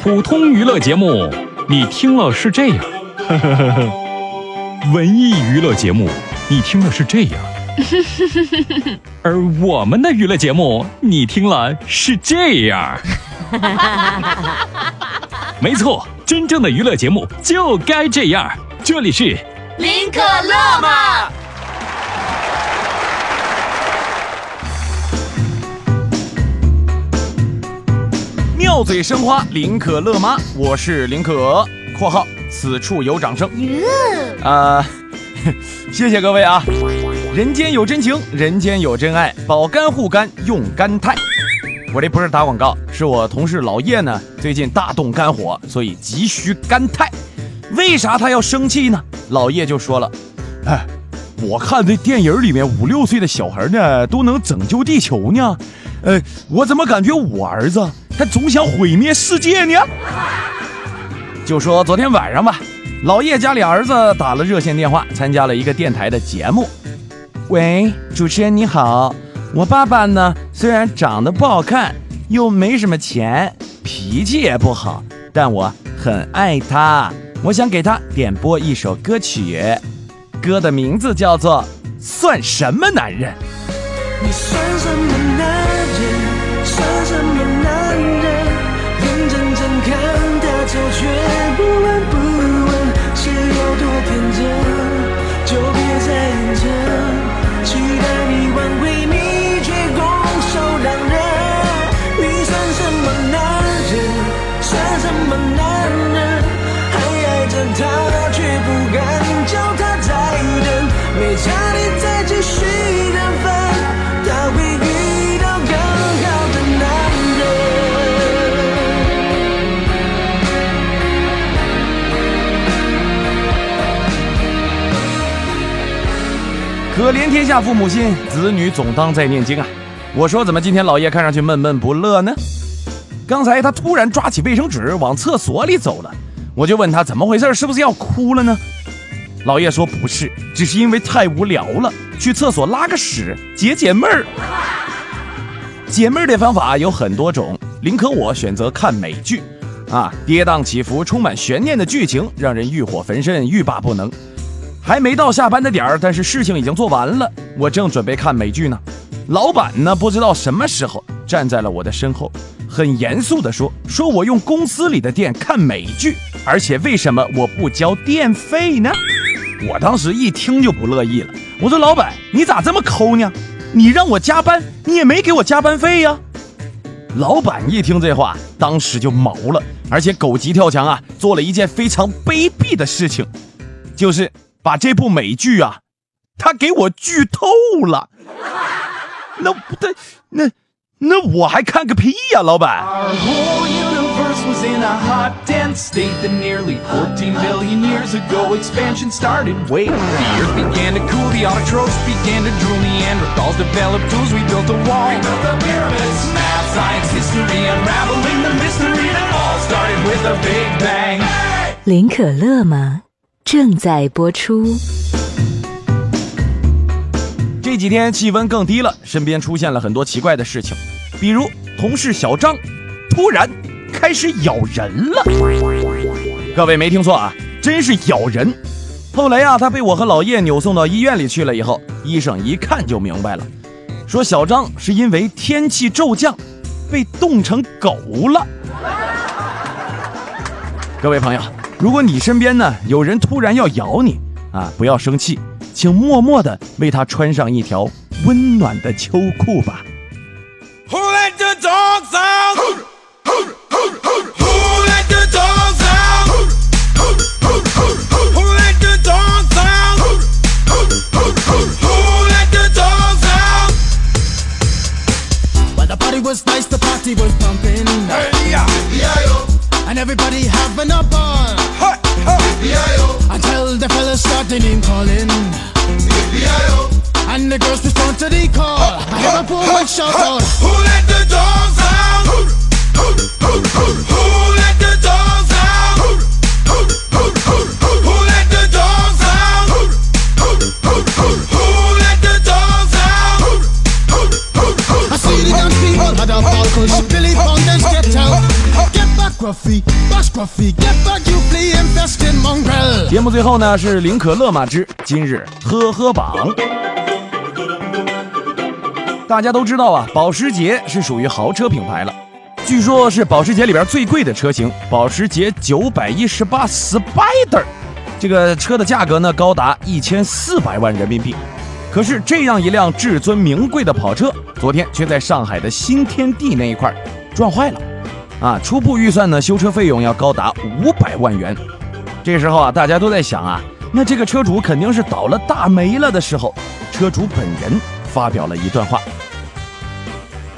普通娱乐节目，你听了是这样；文艺娱乐节目，你听了是这样；而我们的娱乐节目，你听了是这样。没错，真正的娱乐节目就该这样。这里是林可乐嘛。妙嘴生花，林可乐妈？我是林可（括号此处有掌声）。啊，谢谢各位啊！人间有真情，人间有真爱，保肝护肝用肝肽。我这不是打广告，是我同事老叶呢，最近大动肝火，所以急需肝肽。为啥他要生气呢？老叶就说了：“哎，我看这电影里面五六岁的小孩呢，都能拯救地球呢，呃，我怎么感觉我儿子他总想毁灭世界呢？”就说昨天晚上吧，老叶家里儿子打了热线电话，参加了一个电台的节目。喂，主持人你好。我爸爸呢，虽然长得不好看，又没什么钱，脾气也不好，但我很爱他。我想给他点播一首歌曲，歌的名字叫做《算什么男人》。你算什么不问不问，是有多天真，就别再认真。期待你挽回你却拱手让人，你算什么男人？算什么男人？还爱着她却不敢叫她再等，没。可怜天下父母心，子女总当在念经啊！我说怎么今天老叶看上去闷闷不乐呢？刚才他突然抓起卫生纸往厕所里走了，我就问他怎么回事，是不是要哭了呢？老叶说不是，只是因为太无聊了，去厕所拉个屎解解闷儿。解闷儿的方法有很多种，林可我选择看美剧，啊，跌宕起伏、充满悬念的剧情让人欲火焚身、欲罢不能。还没到下班的点儿，但是事情已经做完了。我正准备看美剧呢，老板呢不知道什么时候站在了我的身后，很严肃地说：“说我用公司里的电看美剧，而且为什么我不交电费呢？”我当时一听就不乐意了，我说：“老板，你咋这么抠呢？你让我加班，你也没给我加班费呀。”老板一听这话，当时就毛了，而且狗急跳墙啊，做了一件非常卑鄙的事情，就是。把这部美剧啊，他给我剧透了，那不对，那那我还看个屁呀，老板！林可乐吗？正在播出。这几天气温更低了，身边出现了很多奇怪的事情，比如同事小张突然开始咬人了。各位没听错啊，真是咬人。后来呀，他被我和老叶扭送到医院里去了。以后医生一看就明白了，说小张是因为天气骤降，被冻成狗了。各位朋友。如果你身边呢有人突然要咬你啊，不要生气，请默默的为他穿上一条温暖的秋裤吧。Everybody having a ball. Hey, hey. Until the fellas start the name calling. And the girls respond to the call. I hear a poor shout out. Who let the dogs out? 节目最后呢是林可乐马之今日呵呵榜。大家都知道啊，保时捷是属于豪车品牌了，据说是保时捷里边最贵的车型，保时捷918 Spider，这个车的价格呢高达一千四百万人民币。可是这样一辆至尊名贵的跑车，昨天却在上海的新天地那一块撞坏了，啊，初步预算呢修车费用要高达五百万元。这时候啊，大家都在想啊，那这个车主肯定是倒了大霉了的时候，车主本人发表了一段话，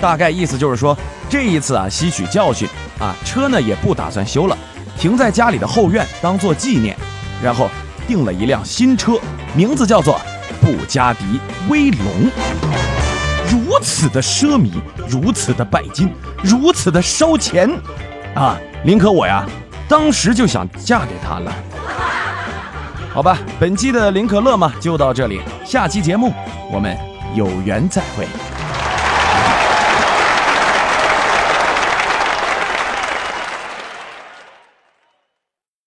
大概意思就是说，这一次啊，吸取教训啊，车呢也不打算修了，停在家里的后院当做纪念，然后订了一辆新车，名字叫做布加迪威龙。如此的奢靡，如此的拜金，如此的烧钱，啊，林可我呀。当时就想嫁给他了。好吧，本期的林可乐嘛就到这里，下期节目我们有缘再会。